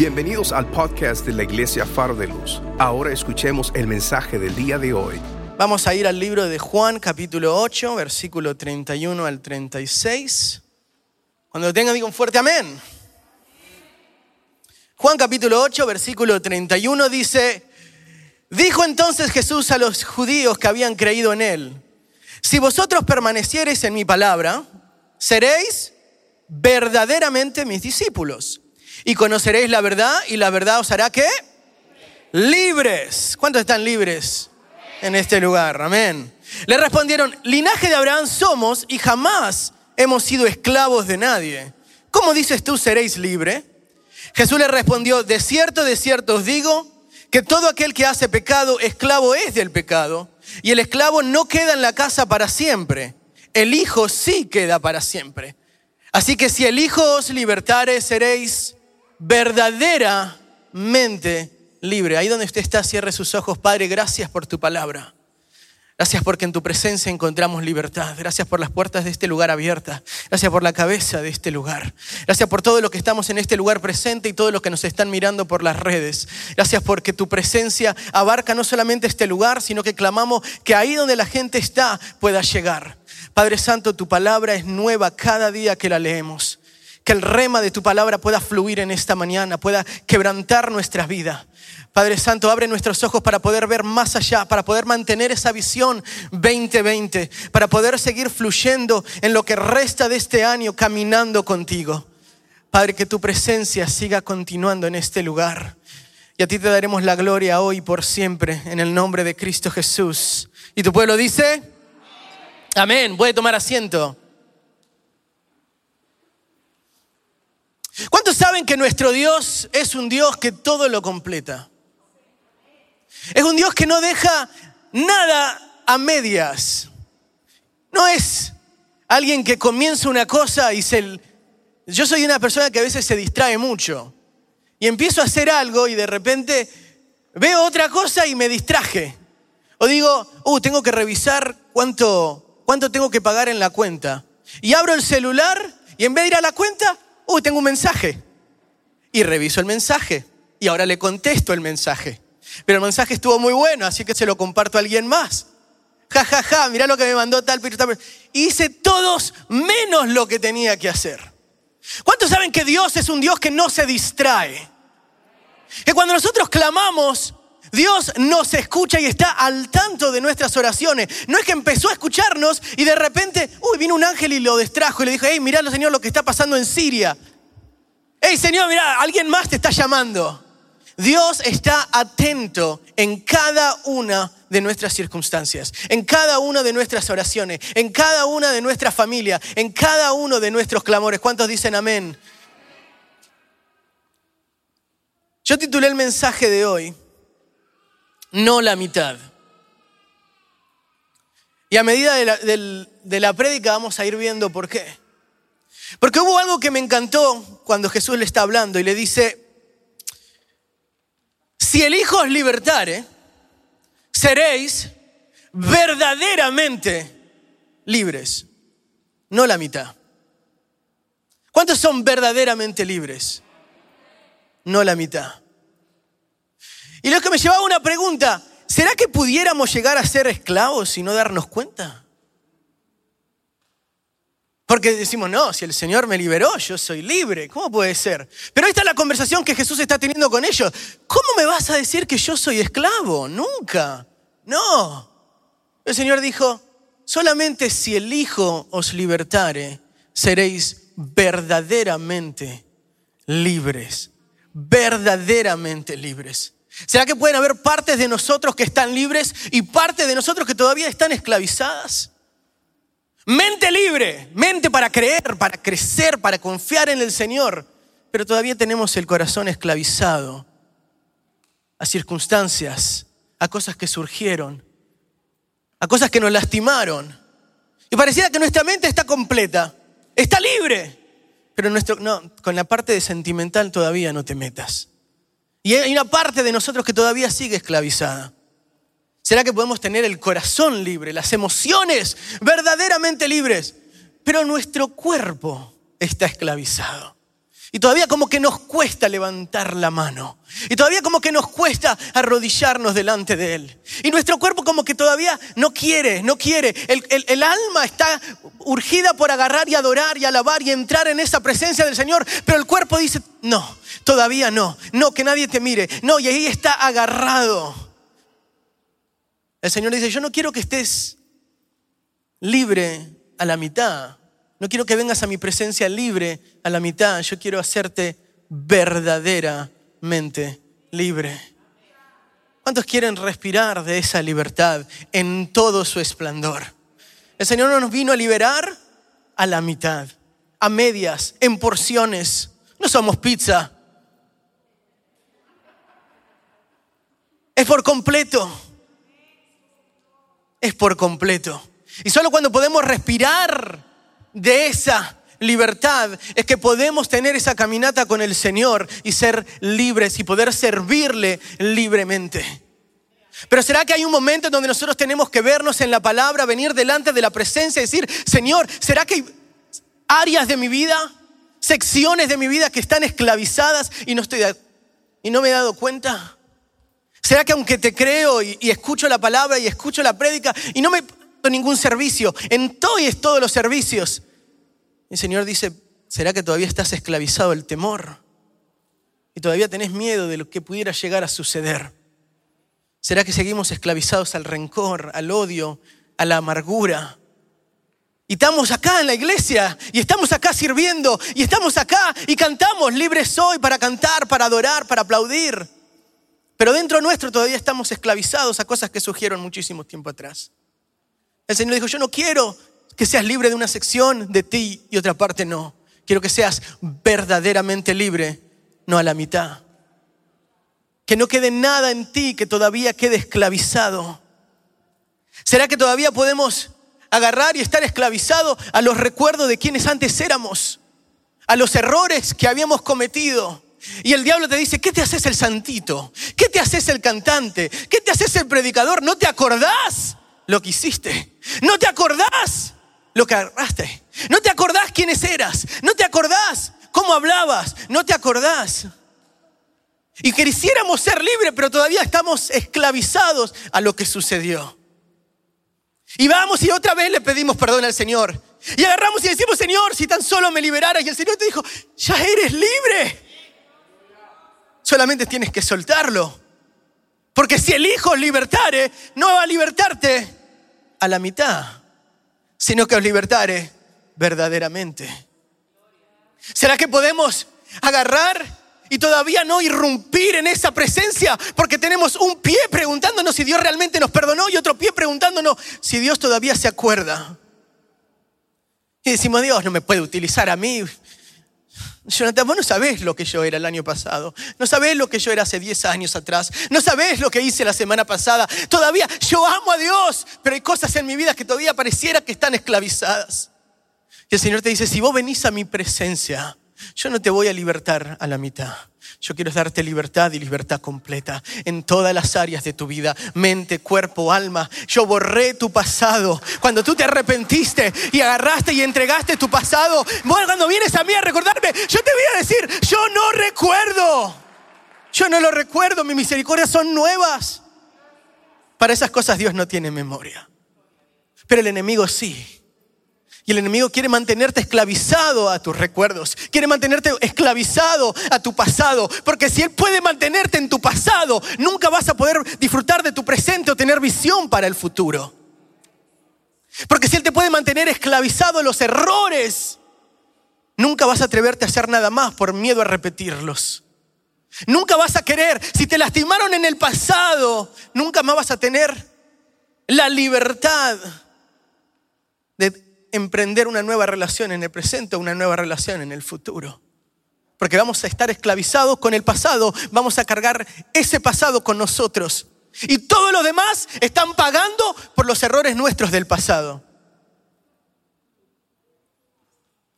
Bienvenidos al podcast de la Iglesia Faro de Luz. Ahora escuchemos el mensaje del día de hoy. Vamos a ir al libro de Juan, capítulo 8, versículo 31 al 36. Cuando lo tengan, digan un fuerte amén. Juan capítulo 8, versículo 31 dice, dijo entonces Jesús a los judíos que habían creído en él, si vosotros permaneciereis en mi palabra, seréis verdaderamente mis discípulos y conoceréis la verdad y la verdad os hará que libres. ¿Cuántos están libres en este lugar? Amén. Le respondieron, linaje de Abraham somos y jamás hemos sido esclavos de nadie. ¿Cómo dices tú seréis libre? Jesús le respondió, de cierto, de cierto os digo que todo aquel que hace pecado, esclavo es del pecado. Y el esclavo no queda en la casa para siempre. El Hijo sí queda para siempre. Así que si el Hijo os libertare, seréis verdaderamente libre. Ahí donde usted está, cierre sus ojos. Padre, gracias por tu palabra. Gracias porque en tu presencia encontramos libertad. Gracias por las puertas de este lugar abiertas. Gracias por la cabeza de este lugar. Gracias por todo lo que estamos en este lugar presente y todo lo que nos están mirando por las redes. Gracias porque tu presencia abarca no solamente este lugar, sino que clamamos que ahí donde la gente está pueda llegar. Padre Santo, tu palabra es nueva cada día que la leemos. Que el rema de tu palabra pueda fluir en esta mañana, pueda quebrantar nuestras vidas. Padre Santo, abre nuestros ojos para poder ver más allá, para poder mantener esa visión 2020, para poder seguir fluyendo en lo que resta de este año caminando contigo. Padre, que tu presencia siga continuando en este lugar. Y a ti te daremos la gloria hoy y por siempre, en el nombre de Cristo Jesús. ¿Y tu pueblo dice? Amén. Puede tomar asiento. ¿Cuántos saben que nuestro Dios es un Dios que todo lo completa? Es un Dios que no deja nada a medias. No es alguien que comienza una cosa y se... Yo soy una persona que a veces se distrae mucho. Y empiezo a hacer algo y de repente veo otra cosa y me distraje. O digo, uh, tengo que revisar cuánto, cuánto tengo que pagar en la cuenta. Y abro el celular y en vez de ir a la cuenta, uy, tengo un mensaje. Y reviso el mensaje. Y ahora le contesto el mensaje. Pero el mensaje estuvo muy bueno, así que se lo comparto a alguien más. Ja, ja, ja, mirá lo que me mandó tal, tal. Hice todos menos lo que tenía que hacer. ¿Cuántos saben que Dios es un Dios que no se distrae? Que cuando nosotros clamamos, Dios nos escucha y está al tanto de nuestras oraciones. No es que empezó a escucharnos y de repente, uy, vino un ángel y lo distrajo y le dijo, hey, mirá, Señor, lo que está pasando en Siria. Hey, Señor, mirá, alguien más te está llamando. Dios está atento en cada una de nuestras circunstancias, en cada una de nuestras oraciones, en cada una de nuestras familias, en cada uno de nuestros clamores. ¿Cuántos dicen amén? Yo titulé el mensaje de hoy, no la mitad. Y a medida de la, de la prédica vamos a ir viendo por qué. Porque hubo algo que me encantó cuando Jesús le está hablando y le dice, si el Hijo os libertare, seréis verdaderamente libres, no la mitad. ¿Cuántos son verdaderamente libres? No la mitad. Y lo que me llevaba una pregunta, ¿será que pudiéramos llegar a ser esclavos y no darnos cuenta? Porque decimos, no, si el Señor me liberó, yo soy libre. ¿Cómo puede ser? Pero ahí está la conversación que Jesús está teniendo con ellos. ¿Cómo me vas a decir que yo soy esclavo? Nunca. No. El Señor dijo, solamente si el Hijo os libertare, seréis verdaderamente libres. Verdaderamente libres. ¿Será que pueden haber partes de nosotros que están libres y partes de nosotros que todavía están esclavizadas? Mente libre, mente para creer, para crecer, para confiar en el Señor. Pero todavía tenemos el corazón esclavizado a circunstancias, a cosas que surgieron, a cosas que nos lastimaron. Y pareciera que nuestra mente está completa, está libre. Pero con la parte de sentimental todavía no te metas. Y hay una parte de nosotros que todavía sigue esclavizada. ¿Será que podemos tener el corazón libre, las emociones verdaderamente libres? Pero nuestro cuerpo está esclavizado. Y todavía como que nos cuesta levantar la mano. Y todavía como que nos cuesta arrodillarnos delante de Él. Y nuestro cuerpo como que todavía no quiere, no quiere. El, alma está urgida por agarrar y adorar y alabar y entrar en esa presencia del Señor. Pero el cuerpo dice, no, todavía no. No, que nadie te mire. No, y ahí está agarrado. El Señor dice, yo no quiero que estés libre a la mitad. No quiero que vengas a mi presencia libre a la mitad. Yo quiero hacerte verdaderamente libre. ¿Cuántos quieren respirar de esa libertad en todo su esplendor? El Señor no nos vino a liberar a la mitad, a medias, en porciones. No somos pizza. Es por completo. Es por completo. Y solo cuando podemos respirar de esa libertad es que podemos tener esa caminata con el Señor y ser libres y poder servirle libremente. Pero ¿será que hay un momento en donde nosotros tenemos que vernos en la palabra, venir delante de la presencia y decir, Señor, ¿será que hay áreas de mi vida, secciones de mi vida que están esclavizadas y no, estoy, y no me he dado cuenta? ¿Será que aunque te creo y, y escucho la palabra y escucho la prédica y no me ningún servicio, en todos los servicios. El Señor dice, ¿será que todavía estás esclavizado el temor? Y todavía tenés miedo de lo que pudiera llegar a suceder. ¿Será que seguimos esclavizados al rencor, al odio, a la amargura? Y estamos acá en la iglesia y estamos acá sirviendo y estamos acá y cantamos libres hoy para cantar, para adorar, para aplaudir. Pero dentro nuestro todavía estamos esclavizados a cosas que surgieron muchísimo tiempo atrás. El Señor dijo, yo no quiero que seas libre de una sección de ti y otra parte no. Quiero que seas verdaderamente libre, no a la mitad. Que no quede nada en ti que todavía quede esclavizado. ¿Será que todavía podemos agarrar y estar esclavizados a los recuerdos de quienes antes éramos? A los errores que habíamos cometido. Y el diablo te dice, ¿qué te haces el santito? ¿Qué te haces el cantante? ¿Qué te haces el predicador? ¿No te acordás? Lo que hiciste. No te acordás lo que agarraste. No te acordás quiénes eras. No te acordás cómo hablabas. No te acordás. Y quisiéramos ser libres, pero todavía estamos esclavizados a lo que sucedió. Y vamos y otra vez le pedimos perdón al Señor. Y agarramos y decimos, Señor, si tan solo me liberaras. Y el Señor te dijo, ya eres libre. Solamente tienes que soltarlo. Porque si el Hijo libertare, no va a libertarte a la mitad, sino que os libertare verdaderamente. ¿Será que podemos agarrar y todavía no irrumpir en esa presencia porque tenemos un pie preguntándonos si Dios realmente nos perdonó y otro pie preguntándonos si Dios todavía se acuerda? Y decimos, Dios no me puede utilizar a mí Jonathan, vos no sabés lo que yo era el año pasado. No sabés lo que yo era hace 10 años atrás. No sabés lo que hice la semana pasada. Todavía yo amo a Dios, pero hay cosas en mi vida que todavía pareciera que están esclavizadas. Y el Señor te dice, si vos venís a mi presencia, yo no te voy a libertar a la mitad. Yo quiero darte libertad y libertad completa en todas las áreas de tu vida, mente, cuerpo, alma. Yo borré tu pasado. Cuando tú te arrepentiste y agarraste y entregaste tu pasado, cuando vienes a mí a recordarme, yo te voy a decir, yo no recuerdo. Yo no lo recuerdo, mis misericordias son nuevas. Para esas cosas Dios no tiene memoria. Pero el enemigo sí. El enemigo quiere mantenerte esclavizado a tus recuerdos, quiere mantenerte esclavizado a tu pasado, porque si Él puede mantenerte en tu pasado, nunca vas a poder disfrutar de tu presente o tener visión para el futuro. Porque si Él te puede mantener esclavizado a los errores, nunca vas a atreverte a hacer nada más por miedo a repetirlos. Nunca vas a querer, si te lastimaron en el pasado, nunca más vas a tener la libertad emprender una nueva relación en el presente o una nueva relación en el futuro. Porque vamos a estar esclavizados con el pasado, vamos a cargar ese pasado con nosotros. Y todos los demás están pagando por los errores nuestros del pasado.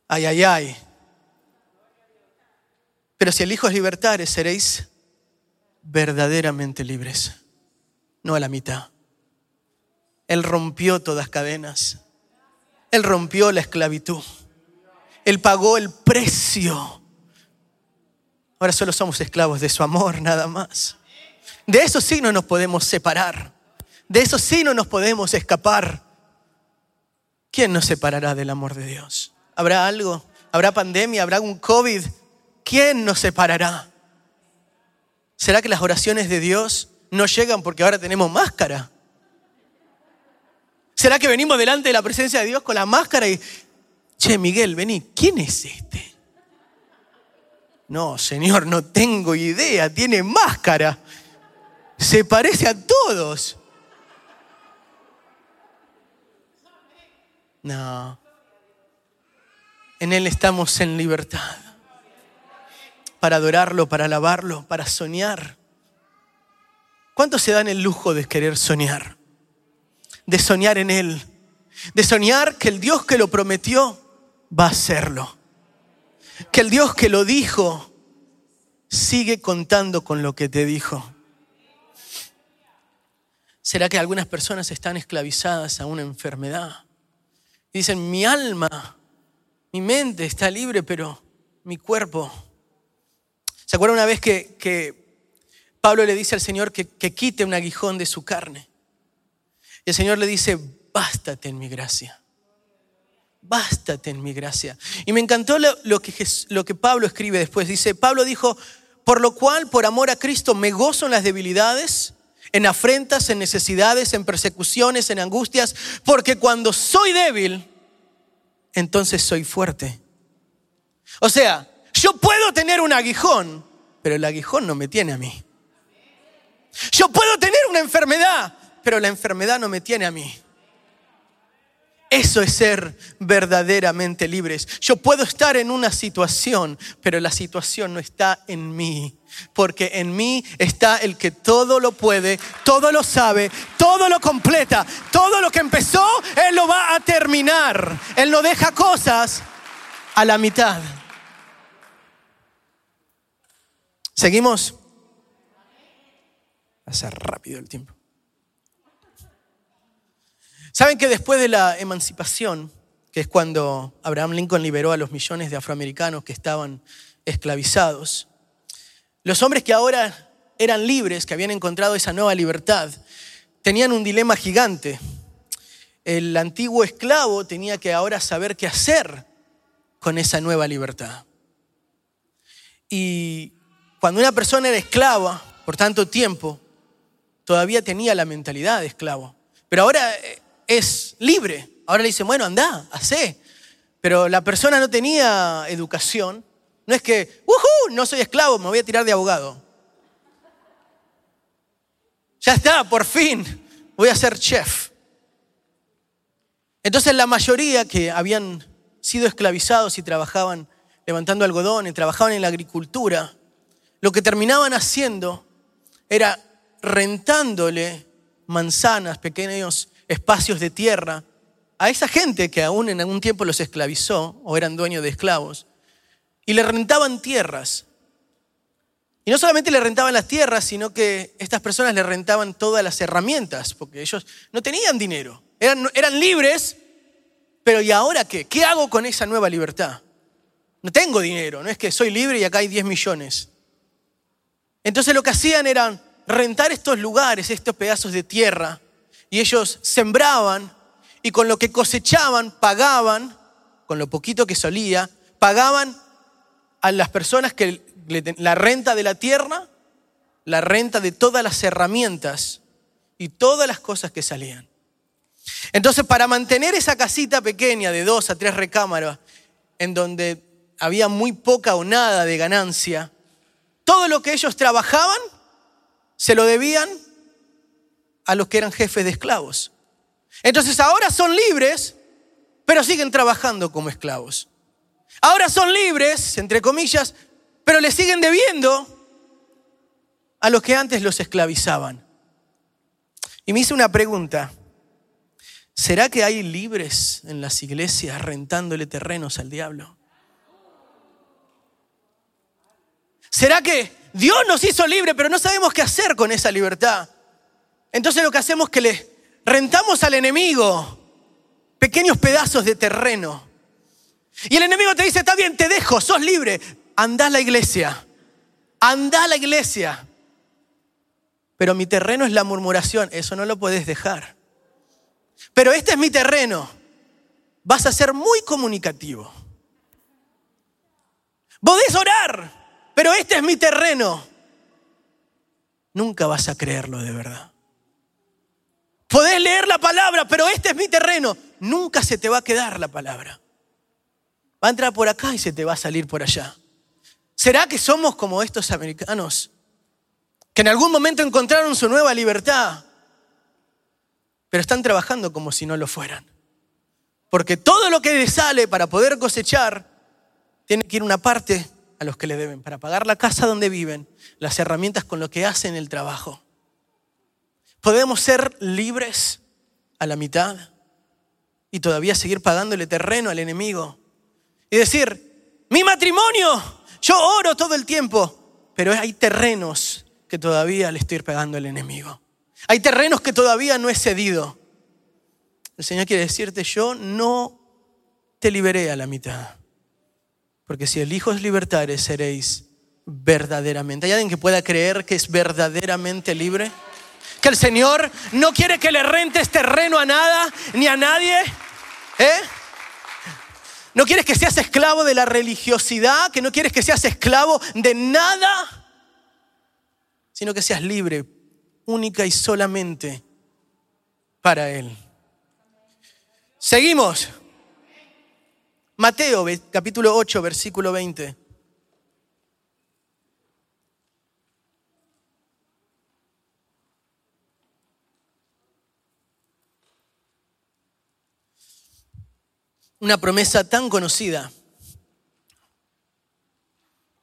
Ay, ay, ay. Pero si el Hijo es libertares, seréis verdaderamente libres, no a la mitad. Él rompió todas cadenas. Él rompió la esclavitud. Él pagó el precio Ahora solo somos esclavos de su amor, nada más. De eso sí no nos podemos separar. De eso sí no nos podemos escapar. ¿Quién nos separará del amor de Dios? ¿Habrá algo? ¿Habrá pandemia? ¿Habrá un COVID? ¿Quién nos separará? ¿Será que las oraciones de Dios no llegan porque ahora tenemos máscara? ¿Será que venimos delante de la presencia de Dios con la máscara y, che, Miguel, vení, ¿quién es este? No, Señor, no tengo idea, tiene máscara. Se parece a todos. No. En Él estamos en libertad. Para adorarlo, para alabarlo, para soñar. ¿Cuántos se dan el lujo de querer soñar? De soñar en Él. De soñar que el Dios que lo prometió va a hacerlo. Que el Dios que lo dijo sigue contando con lo que te dijo. ¿Será que algunas personas están esclavizadas a una enfermedad? Dicen, mi alma, mi mente está libre, pero mi cuerpo. ¿Se acuerdan una vez que, Pablo le dice al Señor que, que quite un aguijón de su carne? Y el Señor le dice, bástate en mi gracia. Bástate en mi gracia. Y me encantó lo, que, lo que Pablo escribe después. Dice, Pablo dijo, por lo cual, por amor a Cristo, me gozo en las debilidades, en afrentas, en necesidades, en persecuciones, en angustias, porque cuando soy débil, entonces soy fuerte. O sea, yo puedo tener un aguijón, pero el aguijón no me tiene a mí. Yo puedo tener una enfermedad, pero la enfermedad no me tiene a mí. Eso es ser verdaderamente libres. Yo puedo estar en una situación, pero la situación no está en mí. Porque en mí está el que todo lo puede, todo lo sabe, todo lo completa, todo lo que empezó, Él lo va a terminar. Él no deja cosas a la mitad. ¿Seguimos? Pasa rápido el tiempo. Saben que después de la emancipación, que es cuando Abraham Lincoln liberó a los millones de afroamericanos que estaban esclavizados, los hombres que ahora eran libres, que habían encontrado esa nueva libertad, tenían un dilema gigante. El antiguo esclavo tenía que ahora saber qué hacer con esa nueva libertad. Y cuando una persona era esclava por tanto tiempo, todavía tenía la mentalidad de esclavo. Pero ahora eh, es libre. Ahora le dicen, bueno, anda, hace. Pero la persona no tenía educación. No es que, ¡uhú! No soy esclavo, me voy a tirar de abogado. Ya está, por fin, voy a ser chef. Entonces la mayoría que habían sido esclavizados y trabajaban levantando algodón y trabajaban en la agricultura, lo que terminaban haciendo era rentándole manzanas, pequeños espacios de tierra a esa gente que aún en algún tiempo los esclavizó o eran dueños de esclavos y le rentaban tierras. Y no solamente le rentaban las tierras, sino que estas personas le rentaban todas las herramientas, porque ellos no tenían dinero, eran, eran libres, pero ¿y ahora qué? ¿Qué hago con esa nueva libertad? No tengo dinero, no es que soy libre y acá hay 10 millones. Entonces lo que hacían era rentar estos lugares, estos pedazos de tierra, y ellos sembraban y con lo que cosechaban pagaban, con lo poquito que solía, pagaban a las personas que la renta de la tierra, la renta de todas las herramientas y todas las cosas que salían. Entonces, para mantener esa casita pequeña de dos a tres recámaras, en donde había muy poca o nada de ganancia, todo lo que ellos trabajaban se lo debían a los que eran jefes de esclavos. Entonces ahora son libres, pero siguen trabajando como esclavos. Ahora son libres, entre comillas, pero le siguen debiendo a los que antes los esclavizaban. Y me hice una pregunta. ¿Será que hay libres en las iglesias rentándole terrenos al diablo? ¿Será que Dios nos hizo libres, pero no sabemos qué hacer con esa libertad? Entonces lo que hacemos es que le rentamos al enemigo pequeños pedazos de terreno. Y el enemigo te dice, está bien, te dejo, sos libre, andá a la iglesia. anda a la iglesia. Pero mi terreno es la murmuración, eso no lo puedes dejar. Pero este es mi terreno. Vas a ser muy comunicativo. Podés orar, pero este es mi terreno. Nunca vas a creerlo de verdad. Podés leer la palabra, pero este es mi terreno. Nunca se te va a quedar la palabra. Va a entrar por acá y se te va a salir por allá. ¿Será que somos como estos americanos que en algún momento encontraron su nueva libertad, pero están trabajando como si no lo fueran? Porque todo lo que les sale para poder cosechar, tiene que ir una parte a los que le deben, para pagar la casa donde viven, las herramientas con lo que hacen el trabajo. Podemos ser libres a la mitad y todavía seguir pagándole terreno al enemigo. Y decir, mi matrimonio, yo oro todo el tiempo, pero hay terrenos que todavía le estoy pagando al enemigo. Hay terrenos que todavía no he cedido. El Señor quiere decirte, yo no te liberé a la mitad. Porque si es libertares seréis verdaderamente. ¿Hay alguien que pueda creer que es verdaderamente libre? Que el Señor no quiere que le rentes terreno a nada ni a nadie. ¿Eh? No quieres que seas esclavo de la religiosidad, que no quieres que seas esclavo de nada, sino que seas libre única y solamente para Él. Seguimos. Mateo capítulo 8, versículo 20. Una promesa tan conocida.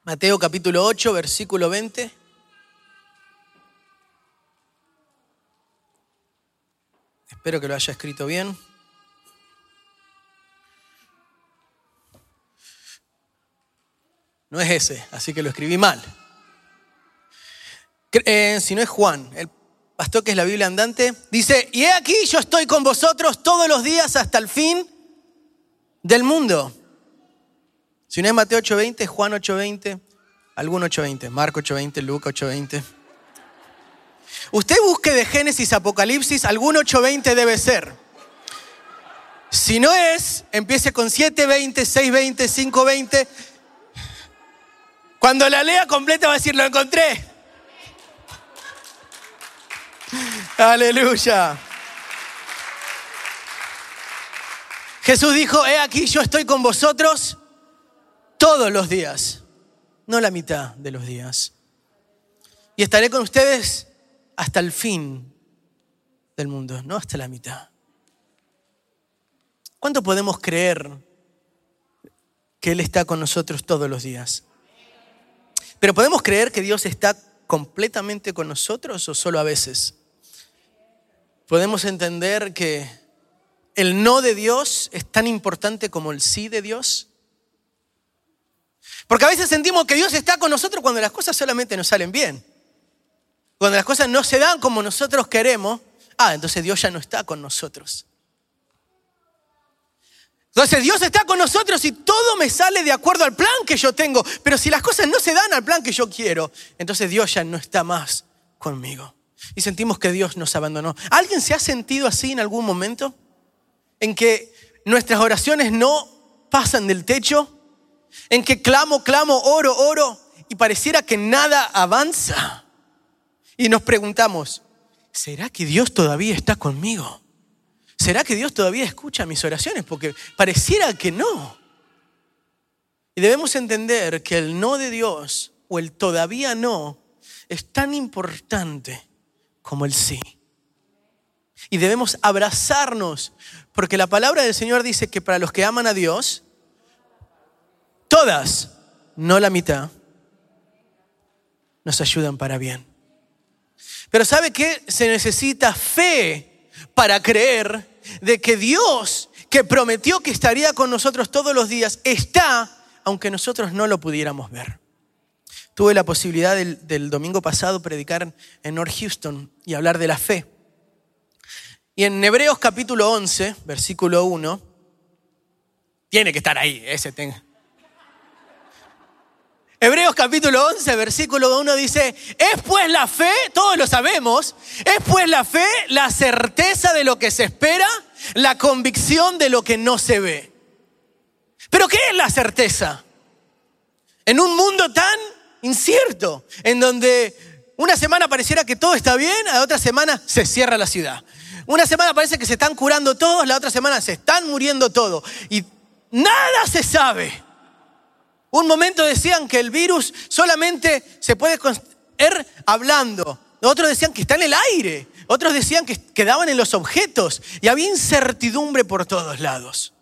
Mateo capítulo 8, versículo 20. Espero que lo haya escrito bien. No es ese, así que lo escribí mal. Eh, si no es Juan, el pastor que es la Biblia andante, dice, y he aquí yo estoy con vosotros todos los días hasta el fin del mundo. Si no es Mateo 8:20, Juan 8:20, algún 8:20, Marco 8:20, Lucas 8:20. Usted busque de Génesis, Apocalipsis, algún 8:20 debe ser. Si no es, empiece con 7:20, 6:20, 5:20. Cuando la lea completa va a decir, lo encontré. Aleluya. Jesús dijo, he aquí yo estoy con vosotros todos los días, no la mitad de los días. Y estaré con ustedes hasta el fin del mundo, no hasta la mitad. ¿Cuánto podemos creer que Él está con nosotros todos los días? Pero ¿podemos creer que Dios está completamente con nosotros o solo a veces? ¿Podemos entender que el no de Dios es tan importante como el sí de Dios? Porque a veces sentimos que Dios está con nosotros cuando las cosas solamente nos salen bien. Cuando las cosas no se dan como nosotros queremos, ah, entonces Dios ya no está con nosotros. Entonces Dios está con nosotros y todo me sale de acuerdo al plan que yo tengo. Pero si las cosas no se dan al plan que yo quiero, entonces Dios ya no está más conmigo. Y sentimos que Dios nos abandonó. ¿Alguien se ha sentido así en algún momento? En que nuestras oraciones no pasan del techo, en que clamo, clamo, oro, oro, y pareciera que nada avanza. Y nos preguntamos, ¿será que Dios todavía está conmigo? ¿Será que Dios todavía escucha mis oraciones? Porque pareciera que no. Y debemos entender que el no de Dios o el todavía no es tan importante como el sí. Y debemos abrazarnos porque la palabra del Señor dice que para los que aman a Dios, todas, no la mitad, nos ayudan para bien. Pero ¿sabe qué? Se necesita fe para creer de que Dios, que prometió que estaría con nosotros todos los días, está, aunque nosotros no lo pudiéramos ver. Tuve la posibilidad del, del domingo pasado predicar en North Houston y hablar de la fe. Y en Hebreos capítulo 11, versículo 1, tiene que estar ahí, ese tenga. Hebreos capítulo 11, versículo 1 dice, es pues la fe, todos lo sabemos, es pues la fe la certeza de lo que se espera, la convicción de lo que no se ve. Pero ¿qué es la certeza? En un mundo tan incierto, en donde una semana pareciera que todo está bien, a otra semana se cierra la ciudad. Una semana parece que se están curando todos, la otra semana se están muriendo todos. Y nada se sabe. Un momento decían que el virus solamente se puede ver hablando. Otros decían que está en el aire. Otros decían que quedaban en los objetos. Y había incertidumbre por todos lados.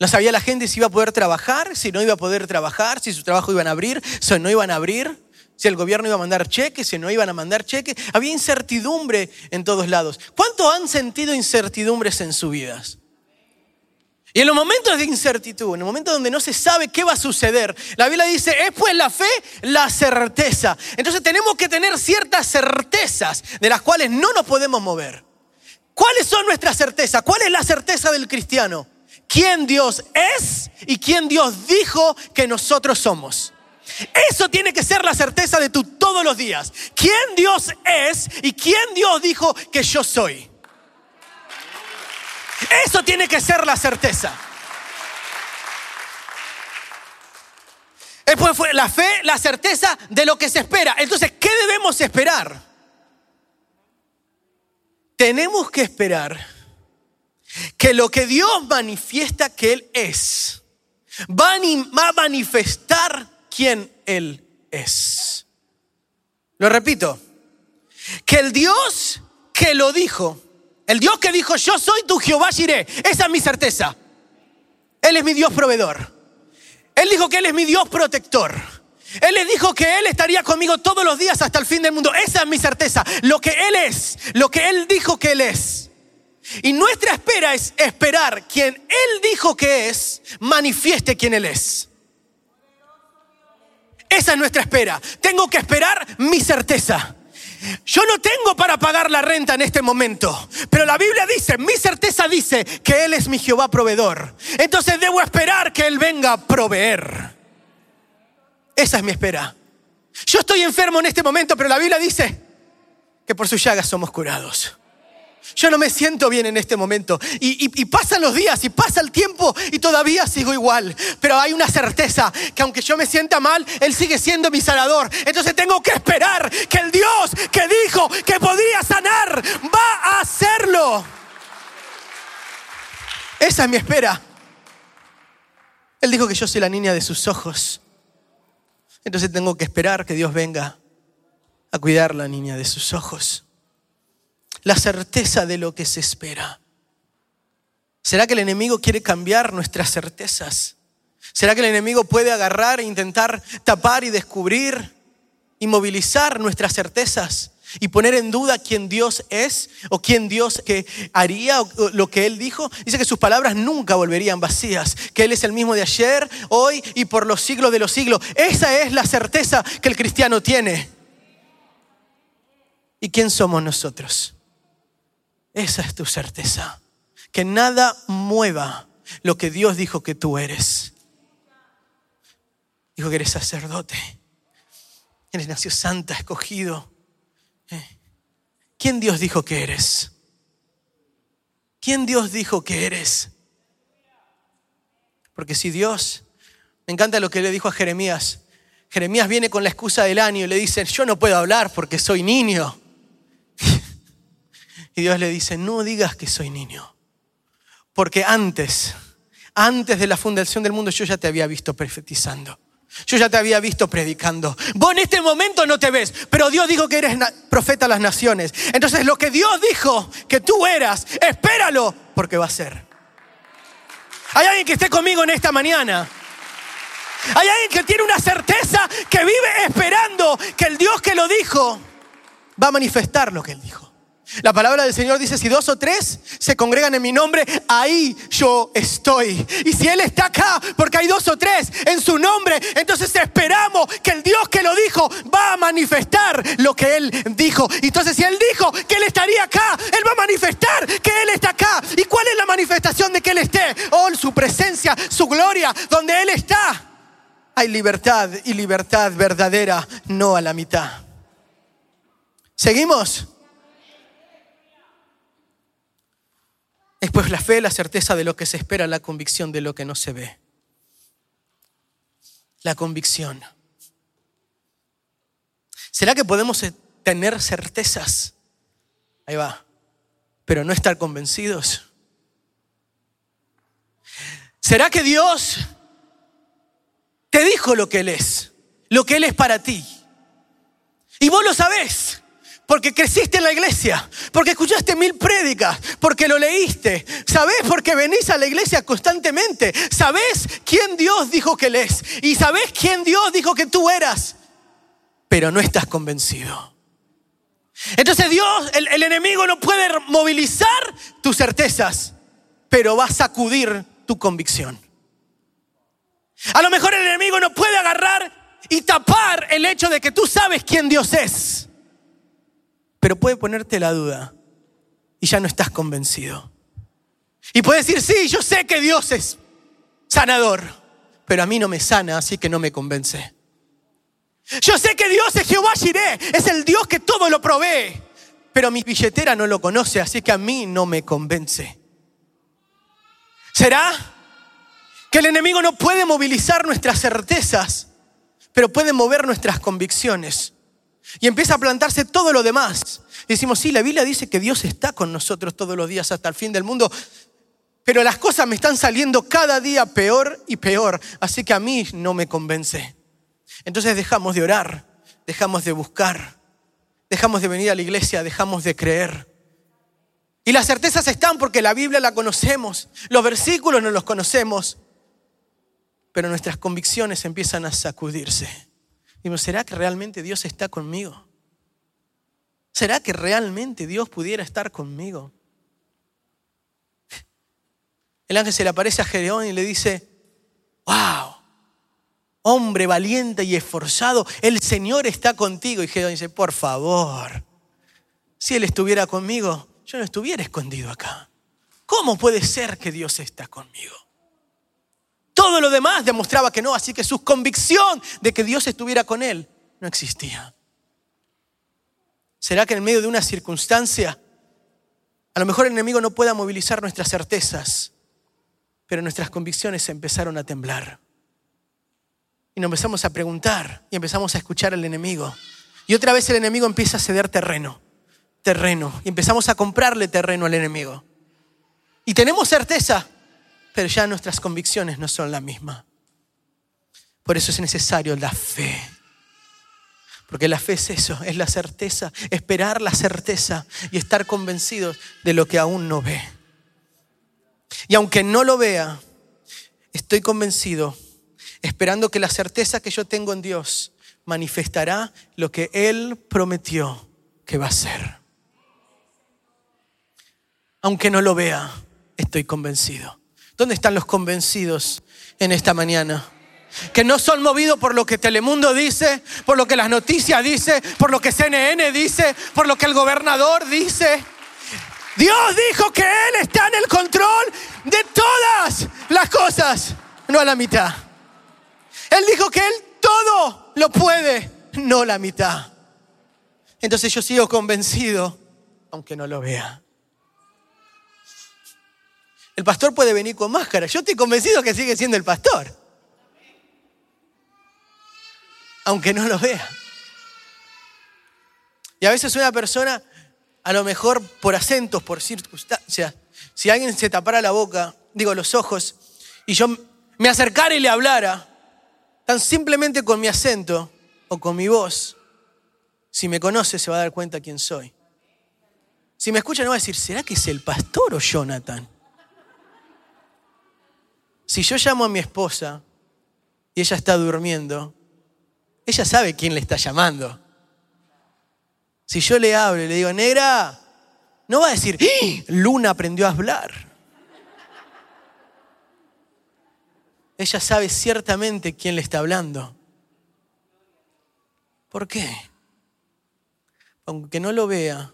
No sabía la gente si iba a poder trabajar, si no iba a poder trabajar, si su trabajo iban a abrir, si no iban a abrir, si el gobierno iba a mandar cheques, si no iban a mandar cheques. Había incertidumbre en todos lados. ¿Cuánto han sentido incertidumbres en sus vidas? Y en los momentos de incertidumbre, en los momentos donde no se sabe qué va a suceder, la Biblia dice, es pues la fe la certeza. Entonces tenemos que tener ciertas certezas de las cuales no nos podemos mover. ¿Cuáles son nuestras certezas? ¿Cuál es la certeza del cristiano? ¿Quién Dios es y quién Dios dijo que nosotros somos? Eso tiene que ser la certeza de tú todos los días. ¿Quién Dios es y quién Dios dijo que yo soy? Eso tiene que ser la certeza. Después fue la fe, la certeza de lo que se espera. Entonces, ¿qué debemos esperar? Tenemos que esperar que lo que Dios manifiesta que Él es, va a manifestar quién Él es. Lo repito, que el Dios que lo dijo, el Dios que dijo, yo soy tu Jehová Jireh. Esa es mi certeza. Él es mi Dios proveedor. Él dijo que Él es mi Dios protector. Él dijo que Él estaría conmigo todos los días hasta el fin del mundo. Esa es mi certeza. Lo que Él es, lo que Él dijo que Él es. Y nuestra espera es esperar quien Él dijo que es, manifieste quien Él es. Esa es nuestra espera. Tengo que esperar mi certeza. Yo no tengo para pagar la renta en este momento, pero la Biblia dice, mi certeza dice que Él es mi Jehová proveedor. Entonces debo esperar que Él venga a proveer. Esa es mi espera. Yo estoy enfermo en este momento, pero la Biblia dice que por sus llagas somos curados. Yo no me siento bien en este momento. Y, pasan los días y pasa el tiempo y todavía sigo igual. Pero hay una certeza que aunque yo me sienta mal, Él sigue siendo mi sanador. Entonces tengo que esperar que el Dios que dijo que podría sanar va a hacerlo. Esa es mi espera. Él dijo que yo soy la niña de sus ojos. Entonces tengo que esperar que Dios venga a cuidar la niña de sus ojos la certeza de lo que se espera. ¿Será que el enemigo quiere cambiar nuestras certezas? ¿Será que el enemigo puede agarrar e intentar tapar y descubrir y movilizar nuestras certezas y poner en duda quién Dios es o quién Dios que haría lo que Él dijo? Dice que sus palabras nunca volverían vacías, que Él es el mismo de ayer, hoy y por los siglos de los siglos. Esa es la certeza que el cristiano tiene. ¿Y quién somos nosotros? Esa es tu certeza. Que nada mueva lo que Dios dijo que tú eres. Dijo que eres sacerdote. Eres nació santa, escogido. ¿Eh? ¿Quién Dios dijo que eres? ¿Quién Dios dijo que eres? Porque si Dios, me encanta lo que le dijo a Jeremías. Jeremías viene con la excusa del año y le dice, yo no puedo hablar porque soy niño. Y Dios le dice, no digas que soy niño, porque antes, antes de la fundación del mundo yo ya te había visto profetizando. Yo ya te había visto predicando. Vos en este momento no te ves, pero Dios dijo que eres profeta a las naciones. Entonces lo que Dios dijo que tú eras, espéralo, porque va a ser. Hay alguien que esté conmigo en esta mañana. Hay alguien que tiene una certeza que vive esperando que el Dios que lo dijo va a manifestar lo que él dijo. La palabra del Señor dice, si dos o tres se congregan en mi nombre, ahí yo estoy. Y si Él está acá, porque hay dos o tres en su nombre, entonces esperamos que el Dios que lo dijo va a manifestar lo que Él dijo. Entonces si Él dijo que Él estaría acá, Él va a manifestar que Él está acá. ¿Y cuál es la manifestación de que Él esté? Oh, su presencia, su gloria, donde Él está. hay libertad y libertad verdadera, no a la mitad. ¿Seguimos? Después la fe, la certeza de lo que se espera, la convicción de lo que no se ve. La convicción. ¿Será que podemos tener certezas? Ahí va. Pero no estar convencidos. ¿Será que Dios te dijo lo que Él es? Lo que Él es para ti. Y vos lo sabés. Porque creciste en la iglesia, porque escuchaste mil prédicas, porque lo leíste. ¿Sabés porque venís a la iglesia constantemente? ¿Sabés quién Dios dijo que Él es? ¿Y sabés quién Dios dijo que tú eras? Pero no estás convencido. Entonces Dios, el, el enemigo no puede movilizar tus certezas, pero va a sacudir tu convicción. A lo mejor el enemigo no puede agarrar y tapar el hecho de que tú sabes quién Dios es, pero puede ponerte la duda y ya no estás convencido. Y puede decir, sí, yo sé que Dios es sanador, pero a mí no me sana, así que no me convence. Yo sé que Dios es Jehová Jireh, es el Dios que todo lo provee, pero mi billetera no lo conoce, así que a mí no me convence. ¿Será que el enemigo no puede movilizar nuestras certezas, pero puede mover nuestras convicciones? Y empieza a plantarse todo lo demás. Y decimos, sí, la Biblia dice que Dios está con nosotros todos los días hasta el fin del mundo, pero las cosas me están saliendo cada día peor y peor, así que a mí no me convence. Entonces dejamos de orar, dejamos de buscar, dejamos de venir a la iglesia, dejamos de creer. Y las certezas están porque la Biblia la conocemos, los versículos no los conocemos, pero nuestras convicciones empiezan a sacudirse. Digo, ¿será que realmente Dios está conmigo? ¿Será que realmente Dios pudiera estar conmigo? El ángel se le aparece a Gedeón y le dice, wow, hombre valiente y esforzado, el Señor está contigo. Y Gedeón dice, por favor, si Él estuviera conmigo, yo no estuviera escondido acá. ¿Cómo puede ser que Dios está conmigo? Todo lo demás demostraba que no, así que su convicción de que Dios estuviera con él no existía. ¿Será que en medio de una circunstancia, a lo mejor el enemigo no pueda movilizar nuestras certezas, pero nuestras convicciones empezaron a temblar? Y nos empezamos a preguntar y empezamos a escuchar al enemigo. Y otra vez el enemigo empieza a ceder terreno terreno y empezamos a comprarle terreno al enemigo. Y tenemos certeza, pero ya nuestras convicciones no son la misma. Por eso es necesario la fe. Porque la fe es eso, es la certeza, esperar la certeza y estar convencidos de lo que aún no ve. Y aunque no lo vea, estoy convencido, esperando que la certeza que yo tengo en Dios manifestará lo que Él prometió que va a ser aunque no lo vea, estoy convencido. ¿Dónde están los convencidos en esta mañana? Que no son movidos por lo que Telemundo dice, por lo que las noticias dice, por lo que CNN dice, por lo que el gobernador dice. Dios dijo que Él está en el control de todas las cosas, no a la mitad. Él dijo que Él todo lo puede, no la mitad. Entonces yo sigo convencido, aunque no lo vea. El pastor puede venir con máscara. Yo estoy convencido que sigue siendo el pastor. Aunque no lo vea. Y a veces una persona, a lo mejor por acentos, por circunstancias, si alguien se tapara la boca, digo los ojos, y yo me acercara y le hablara, tan simplemente con mi acento o con mi voz, si me conoce se va a dar cuenta quién soy. Si me escucha no va a decir, ¿será que es el pastor o Jonathan? Si yo llamo a mi esposa y ella está durmiendo, ella sabe quién le está llamando. Si yo le hablo y le digo, negra, no va a decir, ¡Ah! Luna aprendió a hablar. Ella sabe ciertamente quién le está hablando. ¿Por qué? Aunque no lo vea,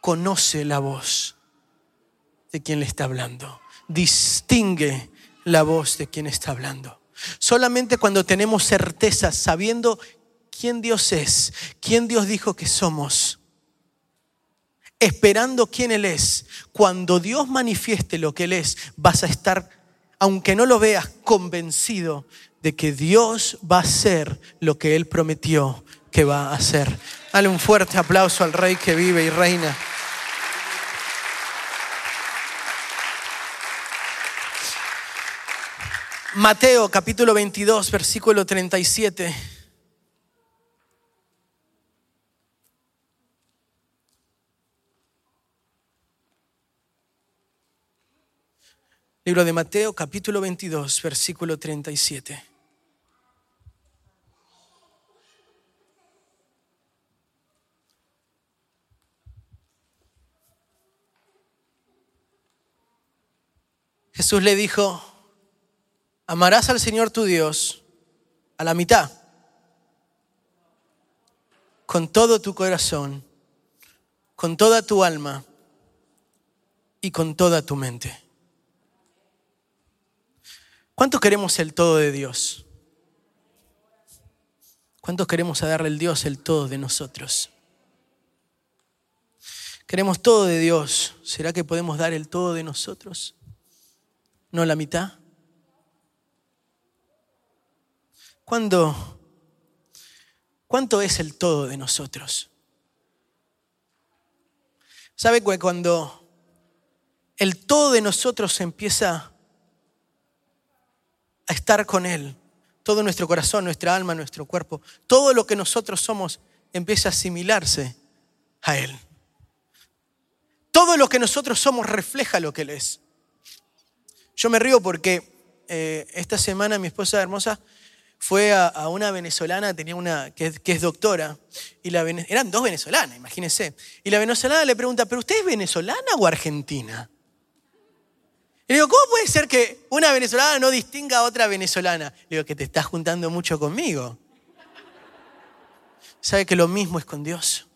conoce la voz de quien le está hablando. Distingue la voz de quien está hablando. Solamente cuando tenemos certeza, sabiendo quién Dios es, quién Dios dijo que somos, esperando quién Él es, cuando Dios manifieste lo que Él es, vas a estar, aunque no lo veas, convencido de que Dios va a hacer lo que Él prometió que va a hacer. Dale un fuerte aplauso al Rey que vive y reina. Mateo capítulo 22, versículo 37. Libro de Mateo capítulo 22, versículo 37. Jesús le dijo, amarás al Señor tu Dios a la mitad, con todo tu corazón, con toda tu alma y con toda tu mente. ¿Cuánto queremos el todo de Dios? ¿Cuántos queremos darle al Dios el todo de nosotros? Queremos todo de Dios. ¿Será que podemos dar el todo de nosotros? ¿No la mitad? ¿Cuándo, ¿Cuánto es el todo de nosotros? ¿Sabe que cuando el todo de nosotros empieza a estar con Él, todo nuestro corazón, nuestra alma, nuestro cuerpo, todo lo que nosotros somos empieza a asimilarse a Él. Todo lo que nosotros somos refleja lo que Él es. Yo me río porque eh, esta semana mi esposa hermosa fue a, una venezolana, tenía una que, es doctora, y la, eran dos venezolanas, imagínense. Y la venezolana le pregunta, ¿pero usted es venezolana o argentina? Y le digo, ¿cómo puede ser que una venezolana no distinga a otra venezolana? Le digo, que te estás juntando mucho conmigo. ¿Sabe que lo mismo es con Dios?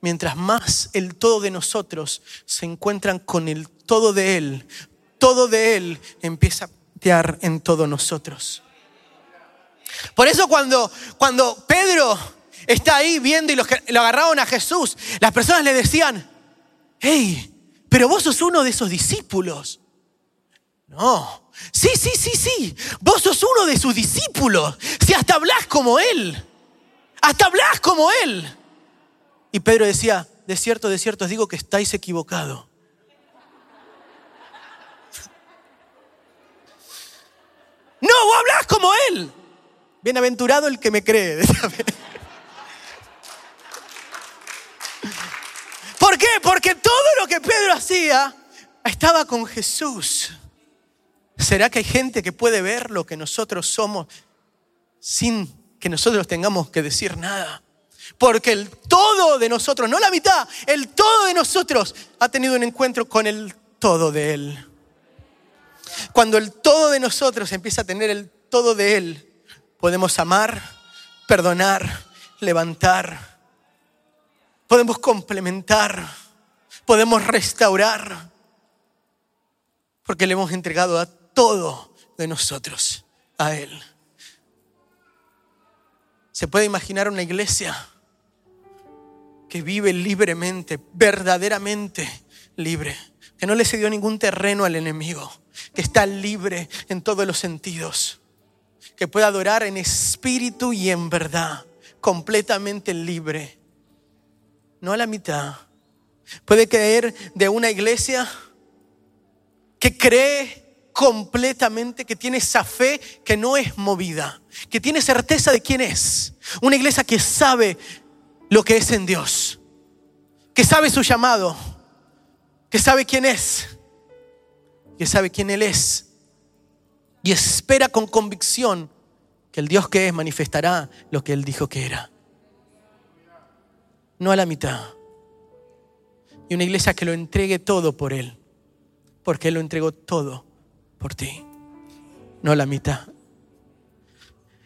Mientras más el todo de nosotros se encuentran con el todo de Él, todo de Él empieza a en todos nosotros. Por eso cuando, cuando Pedro está ahí viendo y lo agarraron a Jesús, las personas le decían, hey, pero vos sos uno de esos discípulos. No, sí, sí, sí, sí, vos sos uno de sus discípulos. Si hasta hablas como él, hasta hablas como él. Y Pedro decía, de cierto, de cierto os digo que estáis equivocados. No, vos hablas como él. Bienaventurado el que me cree. ¿Por qué? Porque todo lo que Pedro hacía estaba con Jesús. ¿Será que hay gente que puede ver lo que nosotros somos sin que nosotros tengamos que decir nada? Porque el todo de nosotros, no la mitad, el todo de nosotros ha tenido un encuentro con el todo de Él. Cuando el todo de nosotros empieza a tener el todo de Él, Podemos amar, perdonar, levantar. Podemos complementar. Podemos restaurar. Porque le hemos entregado a todo de nosotros, a Él. ¿Se puede imaginar una iglesia que vive libremente, verdaderamente libre? Que no le cedió ningún terreno al enemigo, que está libre en todos los sentidos que pueda adorar en espíritu y en verdad, completamente libre, no a la mitad. Puede creer de una iglesia que cree completamente, que tiene esa fe que no es movida, que tiene certeza de quién es. Una iglesia que sabe lo que es en Dios, que sabe su llamado, que sabe quién es, que sabe quién Él es y espera con convicción que el Dios que es manifestará lo que Él dijo que era. No a la mitad. Y una iglesia que lo entregue todo por Él, porque Él lo entregó todo por ti, no a la mitad.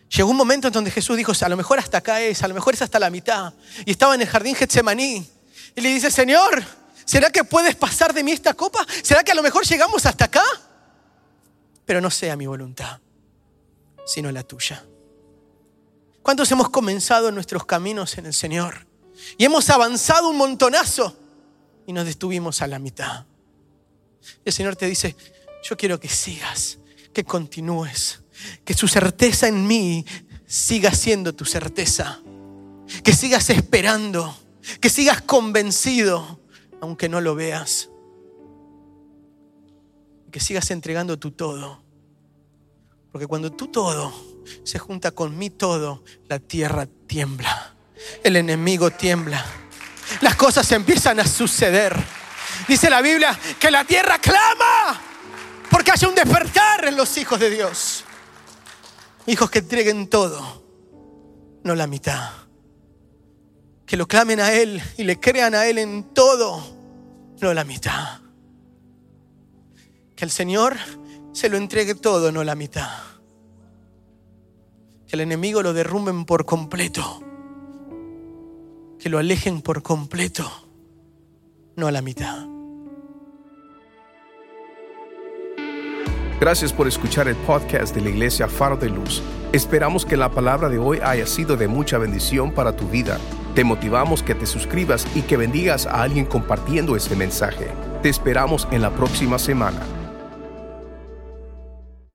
Llegó un momento en donde Jesús dijo, a lo mejor hasta acá es, a lo mejor es hasta la mitad. Y estaba en el jardín Getsemaní. Y le dice, Señor, ¿será que puedes pasar de mí esta copa? ¿Será que a lo mejor llegamos hasta acá? Pero no sea mi voluntad, sino la tuya. ¿Cuántos hemos comenzado nuestros caminos en el Señor? Y hemos avanzado un montonazo y nos detuvimos a la mitad. El Señor te dice, yo quiero que sigas, que continúes, que su certeza en mí siga siendo tu certeza, que sigas esperando, que sigas convencido, aunque no lo veas, que sigas entregando tu todo. Porque cuando tu todo se junta con mi todo, la tierra tiembla, el enemigo tiembla, las cosas empiezan a suceder. Dice la Biblia que la tierra clama porque haya un despertar en los hijos de Dios. Hijos que entreguen todo, no la mitad. Que lo clamen a Él y le crean a Él en todo, no la mitad. Que el Señor se lo entregue todo, no la mitad. Que el enemigo lo derrumben por completo. Que lo alejen por completo, no a la mitad. Gracias por escuchar el podcast de la Iglesia Faro de Luz. Esperamos que la palabra de hoy haya sido de mucha bendición para tu vida. Te motivamos que te suscribas y que bendigas a alguien compartiendo este mensaje. Te esperamos en la próxima semana.